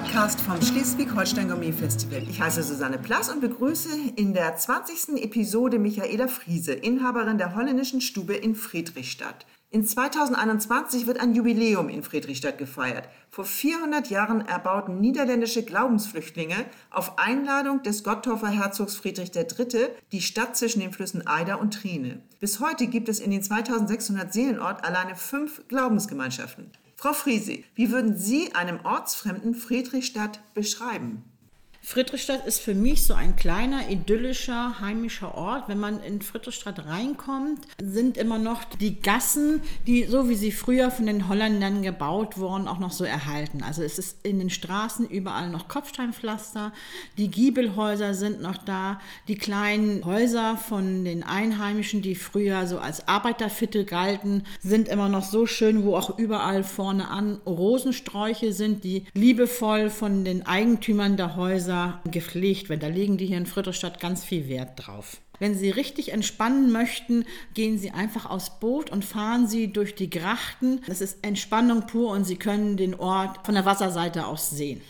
Podcast vom Schleswig-Holstein Gourmet Festival. Ich heiße Susanne Plass und begrüße in der 20. Episode Michaela Friese, Inhaberin der holländischen Stube in Friedrichstadt. In 2021 wird ein Jubiläum in Friedrichstadt gefeiert. Vor 400 Jahren erbauten niederländische Glaubensflüchtlinge auf Einladung des Gottorfer Herzogs Friedrich III. die Stadt zwischen den Flüssen Eider und Trine. Bis heute gibt es in den 2600 Seelenort alleine fünf Glaubensgemeinschaften. Frau Friese, wie würden Sie einem ortsfremden Friedrichstadt beschreiben? Friedrichstadt ist für mich so ein kleiner, idyllischer, heimischer Ort. Wenn man in Friedrichstadt reinkommt, sind immer noch die Gassen, die so wie sie früher von den Holländern gebaut wurden, auch noch so erhalten. Also es ist in den Straßen überall noch Kopfsteinpflaster, die Giebelhäuser sind noch da, die kleinen Häuser von den Einheimischen, die früher so als Arbeiterviertel galten, sind immer noch so schön, wo auch überall vorne an Rosensträuche sind, die liebevoll von den Eigentümern der Häuser Häuser gepflegt werden. Da legen die hier in Friedrichstadt ganz viel Wert drauf. Wenn Sie richtig entspannen möchten, gehen Sie einfach aufs Boot und fahren Sie durch die Grachten. Das ist Entspannung pur und Sie können den Ort von der Wasserseite aus sehen.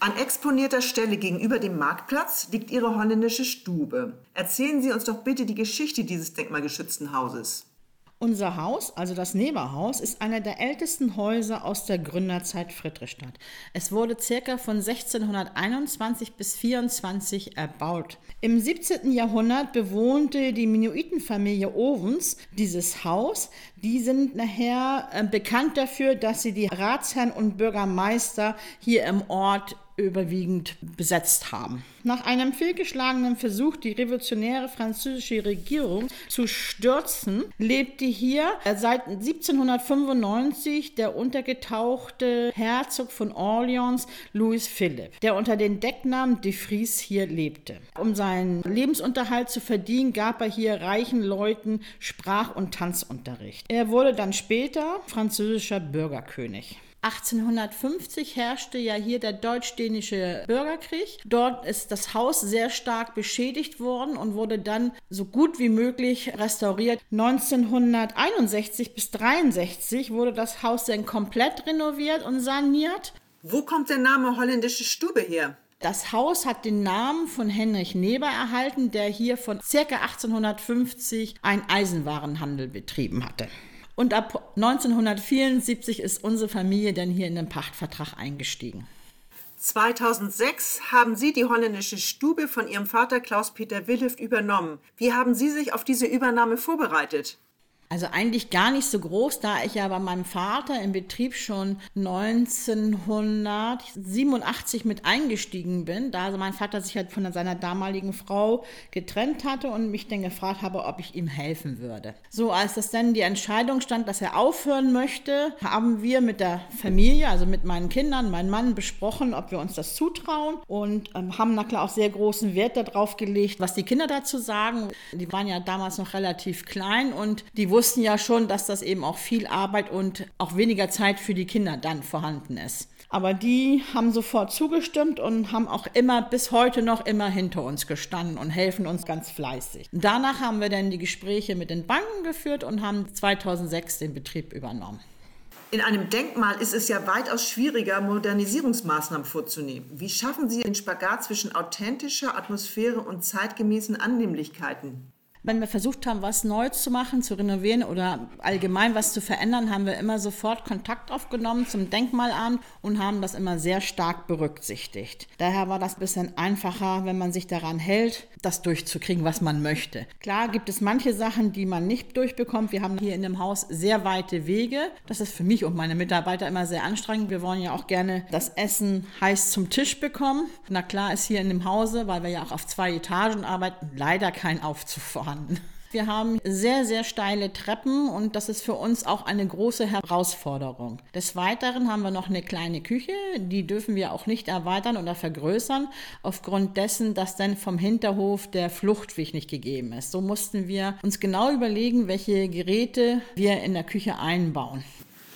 An exponierter Stelle gegenüber dem Marktplatz liegt Ihre holländische Stube. Erzählen Sie uns doch bitte die Geschichte dieses denkmalgeschützten Hauses. Unser Haus, also das Neberhaus, ist einer der ältesten Häuser aus der Gründerzeit Friedrichstadt. Es wurde circa von 1621 bis 24 erbaut. Im 17. Jahrhundert bewohnte die Minuitenfamilie Ovens dieses Haus. Die sind nachher äh, bekannt dafür, dass sie die Ratsherren und Bürgermeister hier im Ort überwiegend besetzt haben. Nach einem fehlgeschlagenen Versuch, die revolutionäre französische Regierung zu stürzen, lebte hier seit 1795 der untergetauchte Herzog von Orleans, Louis Philipp, der unter dem Decknamen de Vries hier lebte. Um seinen Lebensunterhalt zu verdienen, gab er hier reichen Leuten Sprach- und Tanzunterricht. Er wurde dann später französischer Bürgerkönig. 1850 herrschte ja hier der deutsch-dänische Bürgerkrieg. Dort ist das Haus sehr stark beschädigt worden und wurde dann so gut wie möglich restauriert. 1961 bis 1963 wurde das Haus dann komplett renoviert und saniert. Wo kommt der Name holländische Stube her? Das Haus hat den Namen von Henrich Neber erhalten, der hier von ca. 1850 einen Eisenwarenhandel betrieben hatte. Und ab 1974 ist unsere Familie dann hier in den Pachtvertrag eingestiegen. 2006 haben Sie die holländische Stube von Ihrem Vater Klaus-Peter Wilheft übernommen. Wie haben Sie sich auf diese Übernahme vorbereitet? Also eigentlich gar nicht so groß, da ich ja bei meinem Vater im Betrieb schon 1987 mit eingestiegen bin, da also mein Vater sich halt von seiner damaligen Frau getrennt hatte und mich dann gefragt habe, ob ich ihm helfen würde. So, als das dann die Entscheidung stand, dass er aufhören möchte, haben wir mit der Familie, also mit meinen Kindern, meinem Mann besprochen, ob wir uns das zutrauen und ähm, haben na klar auch sehr großen Wert darauf gelegt, was die Kinder dazu sagen. Die waren ja damals noch relativ klein und die wussten ja schon, dass das eben auch viel Arbeit und auch weniger Zeit für die Kinder dann vorhanden ist. Aber die haben sofort zugestimmt und haben auch immer bis heute noch immer hinter uns gestanden und helfen uns ganz fleißig. Danach haben wir dann die Gespräche mit den Banken geführt und haben 2006 den Betrieb übernommen. In einem Denkmal ist es ja weitaus schwieriger, Modernisierungsmaßnahmen vorzunehmen. Wie schaffen Sie den Spagat zwischen authentischer Atmosphäre und zeitgemäßen Annehmlichkeiten? Wenn wir versucht haben, was neu zu machen, zu renovieren oder allgemein was zu verändern, haben wir immer sofort Kontakt aufgenommen zum Denkmalamt und haben das immer sehr stark berücksichtigt. Daher war das ein bisschen einfacher, wenn man sich daran hält, das durchzukriegen, was man möchte. Klar gibt es manche Sachen, die man nicht durchbekommt. Wir haben hier in dem Haus sehr weite Wege. Das ist für mich und meine Mitarbeiter immer sehr anstrengend. Wir wollen ja auch gerne das Essen heiß zum Tisch bekommen. Na klar ist hier in dem Hause, weil wir ja auch auf zwei Etagen arbeiten, leider kein Aufzug vorhanden vorhanden. Wir haben sehr, sehr steile Treppen und das ist für uns auch eine große Herausforderung. Des Weiteren haben wir noch eine kleine Küche, die dürfen wir auch nicht erweitern oder vergrößern, aufgrund dessen, dass dann vom Hinterhof der Fluchtweg nicht gegeben ist. So mussten wir uns genau überlegen, welche Geräte wir in der Küche einbauen.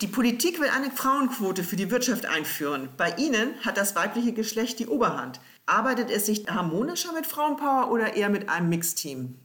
Die Politik will eine Frauenquote für die Wirtschaft einführen. Bei Ihnen hat das weibliche Geschlecht die Oberhand. Arbeitet es sich harmonischer mit Frauenpower oder eher mit einem Mixteam?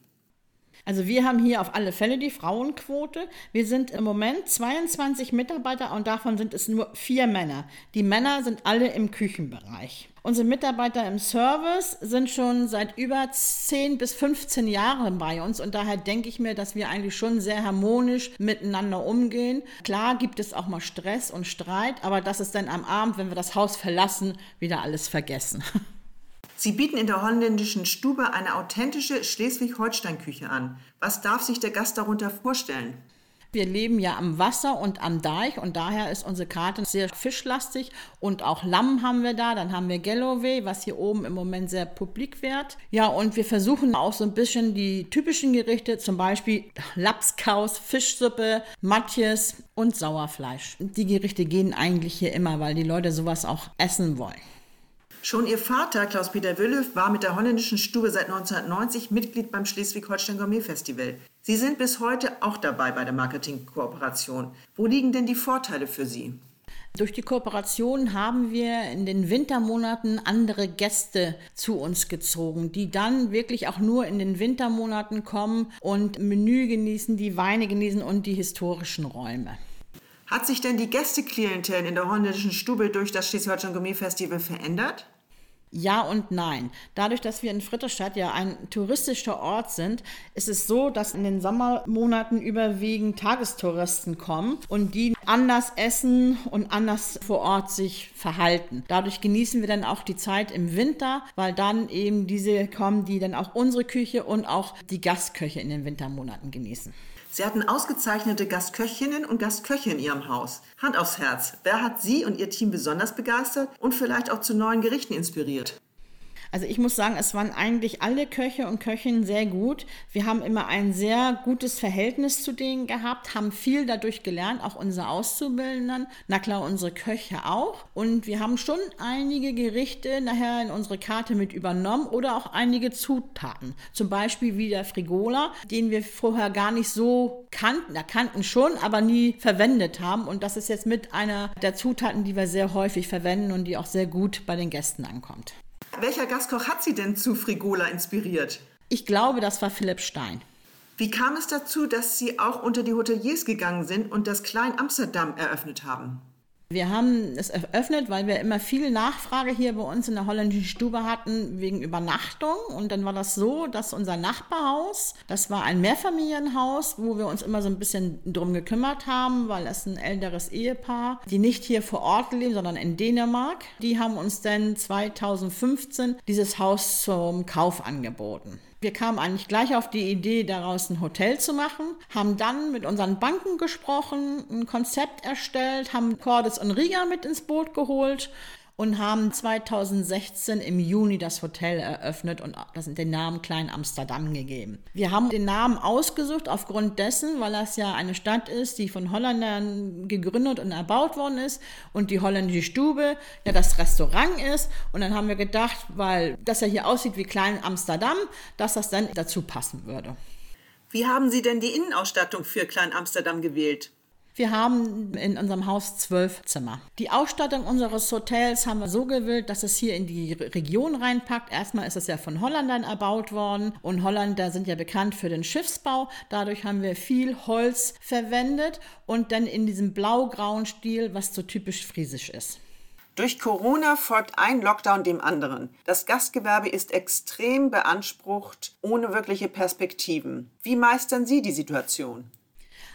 Also wir haben hier auf alle Fälle die Frauenquote. Wir sind im Moment 22 Mitarbeiter und davon sind es nur vier Männer. Die Männer sind alle im Küchenbereich. Unsere Mitarbeiter im Service sind schon seit über 10 bis 15 Jahren bei uns und daher denke ich mir, dass wir eigentlich schon sehr harmonisch miteinander umgehen. Klar gibt es auch mal Stress und Streit, aber das ist dann am Abend, wenn wir das Haus verlassen, wieder alles vergessen. Sie bieten in der holländischen Stube eine authentische Schleswig-Holstein-Küche an. Was darf sich der Gast darunter vorstellen? Wir leben ja am Wasser und am Deich und daher ist unsere Karte sehr fischlastig und auch Lamm haben wir da, dann haben wir Galloway, was hier oben im Moment sehr publik wird. Ja, und wir versuchen auch so ein bisschen die typischen Gerichte, zum Beispiel Lapskaus, Fischsuppe, Matjes und Sauerfleisch. Die Gerichte gehen eigentlich hier immer, weil die Leute sowas auch essen wollen. Schon ihr Vater, Klaus-Peter Wülle, war mit der holländischen Stube seit 1990 Mitglied beim Schleswig-Holstein Gourmet Festival. Sie sind bis heute auch dabei bei der Marketingkooperation. Wo liegen denn die Vorteile für Sie? Durch die Kooperation haben wir in den Wintermonaten andere Gäste zu uns gezogen, die dann wirklich auch nur in den Wintermonaten kommen und Menü genießen, die Weine genießen und die historischen Räume. Hat sich denn die Gästeklientel in der holländischen Stube durch das Schleswig-Holstein Gourmet Festival verändert? Ja und nein. Dadurch, dass wir in Friedrichstadt ja ein touristischer Ort sind, ist es so, dass in den Sommermonaten überwiegend Tagestouristen kommen und die anders essen und anders vor Ort sich verhalten. Dadurch genießen wir dann auch die Zeit im Winter, weil dann eben diese kommen, die dann auch unsere Küche und auch die Gastköche in den Wintermonaten genießen. Sie hatten ausgezeichnete Gastköchinnen und Gastköche in Ihrem Haus. Hand aufs Herz, wer hat Sie und Ihr Team besonders begeistert und vielleicht auch zu neuen Gerichten inspiriert? Also ich muss sagen, es waren eigentlich alle Köche und Köchinnen sehr gut. Wir haben immer ein sehr gutes Verhältnis zu denen gehabt, haben viel dadurch gelernt, auch unsere Auszubildenden, na klar unsere Köche auch. Und wir haben schon einige Gerichte nachher in unsere Karte mit übernommen oder auch einige Zutaten. Zum Beispiel wie der Frigola, den wir vorher gar nicht so kannten, da kannten schon, aber nie verwendet haben. Und das ist jetzt mit einer der Zutaten, die wir sehr häufig verwenden und die auch sehr gut bei den Gästen ankommt. Welcher Gastkoch hat Sie denn zu Frigola inspiriert? Ich glaube, das war Philipp Stein. Wie kam es dazu, dass Sie auch unter die Hoteliers gegangen sind und das Klein Amsterdam eröffnet haben? Wir haben es eröffnet, weil wir immer viel Nachfrage hier bei uns in der holländischen Stube hatten wegen Übernachtung. Und dann war das so, dass unser Nachbarhaus, das war ein Mehrfamilienhaus, wo wir uns immer so ein bisschen drum gekümmert haben, weil es ein älteres Ehepaar, die nicht hier vor Ort leben, sondern in Dänemark, die haben uns dann 2015 dieses Haus zum Kauf angeboten. Wir kamen eigentlich gleich auf die Idee, daraus ein Hotel zu machen, haben dann mit unseren Banken gesprochen, ein Konzept erstellt, haben Cordes und Riga mit ins Boot geholt und haben 2016 im Juni das Hotel eröffnet und den Namen Klein Amsterdam gegeben. Wir haben den Namen ausgesucht aufgrund dessen, weil das ja eine Stadt ist, die von Holländern gegründet und erbaut worden ist und die holländische Stube ja das Restaurant ist und dann haben wir gedacht, weil das ja hier aussieht wie Klein Amsterdam, dass das dann dazu passen würde. Wie haben Sie denn die Innenausstattung für Klein Amsterdam gewählt? Wir haben in unserem Haus zwölf Zimmer. Die Ausstattung unseres Hotels haben wir so gewählt, dass es hier in die Region reinpackt. Erstmal ist es ja von Holländern erbaut worden und Holländer sind ja bekannt für den Schiffsbau. Dadurch haben wir viel Holz verwendet und dann in diesem blau-grauen Stil, was so typisch friesisch ist. Durch Corona folgt ein Lockdown dem anderen. Das Gastgewerbe ist extrem beansprucht, ohne wirkliche Perspektiven. Wie meistern Sie die Situation?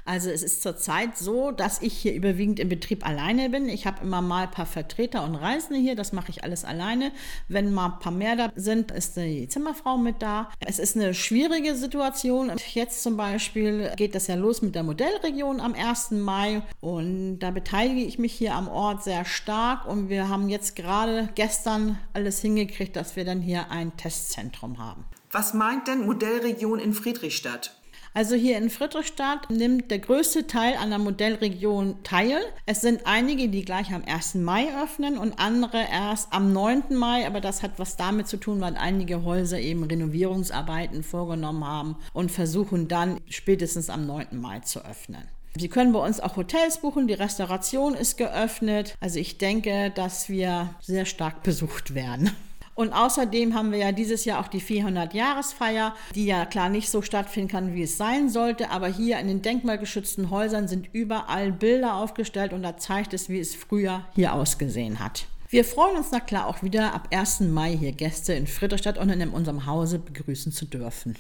Also es ist zurzeit so, dass ich hier überwiegend im Betrieb alleine bin. Ich habe immer mal ein paar Vertreter und Reisende hier, das mache ich alles alleine. Wenn mal ein paar mehr da sind, ist die Zimmerfrau mit da. Es ist eine schwierige Situation. Jetzt zum Beispiel geht das ja los mit der Modellregion am 1. Mai und da beteilige ich mich hier am Ort sehr stark und wir haben jetzt gerade gestern alles hingekriegt, dass wir dann hier ein Testzentrum haben. Was meint denn Modellregion in Friedrichstadt? Also hier in Friedrichstadt nimmt der größte Teil an der Modellregion teil. Es sind einige, die gleich am 1. Mai öffnen und andere erst am 9. Mai, aber das hat was damit zu tun, weil einige Häuser eben Renovierungsarbeiten vorgenommen haben und versuchen dann spätestens am 9. Mai zu öffnen. Sie können bei uns auch Hotels buchen, die Restauration ist geöffnet. Also ich denke, dass wir sehr stark besucht werden. Und außerdem haben wir ja dieses Jahr auch die 400-Jahresfeier, die ja klar nicht so stattfinden kann, wie es sein sollte. Aber hier in den denkmalgeschützten Häusern sind überall Bilder aufgestellt und da zeigt es, wie es früher hier ausgesehen hat. Wir freuen uns na klar auch wieder ab 1. Mai hier Gäste in Friedrichstadt und in unserem Hause begrüßen zu dürfen.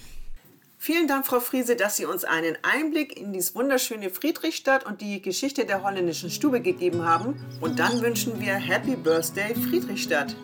Vielen Dank, Frau Friese, dass Sie uns einen Einblick in die wunderschöne Friedrichstadt und die Geschichte der holländischen Stube gegeben haben. Und dann wünschen wir Happy Birthday Friedrichstadt.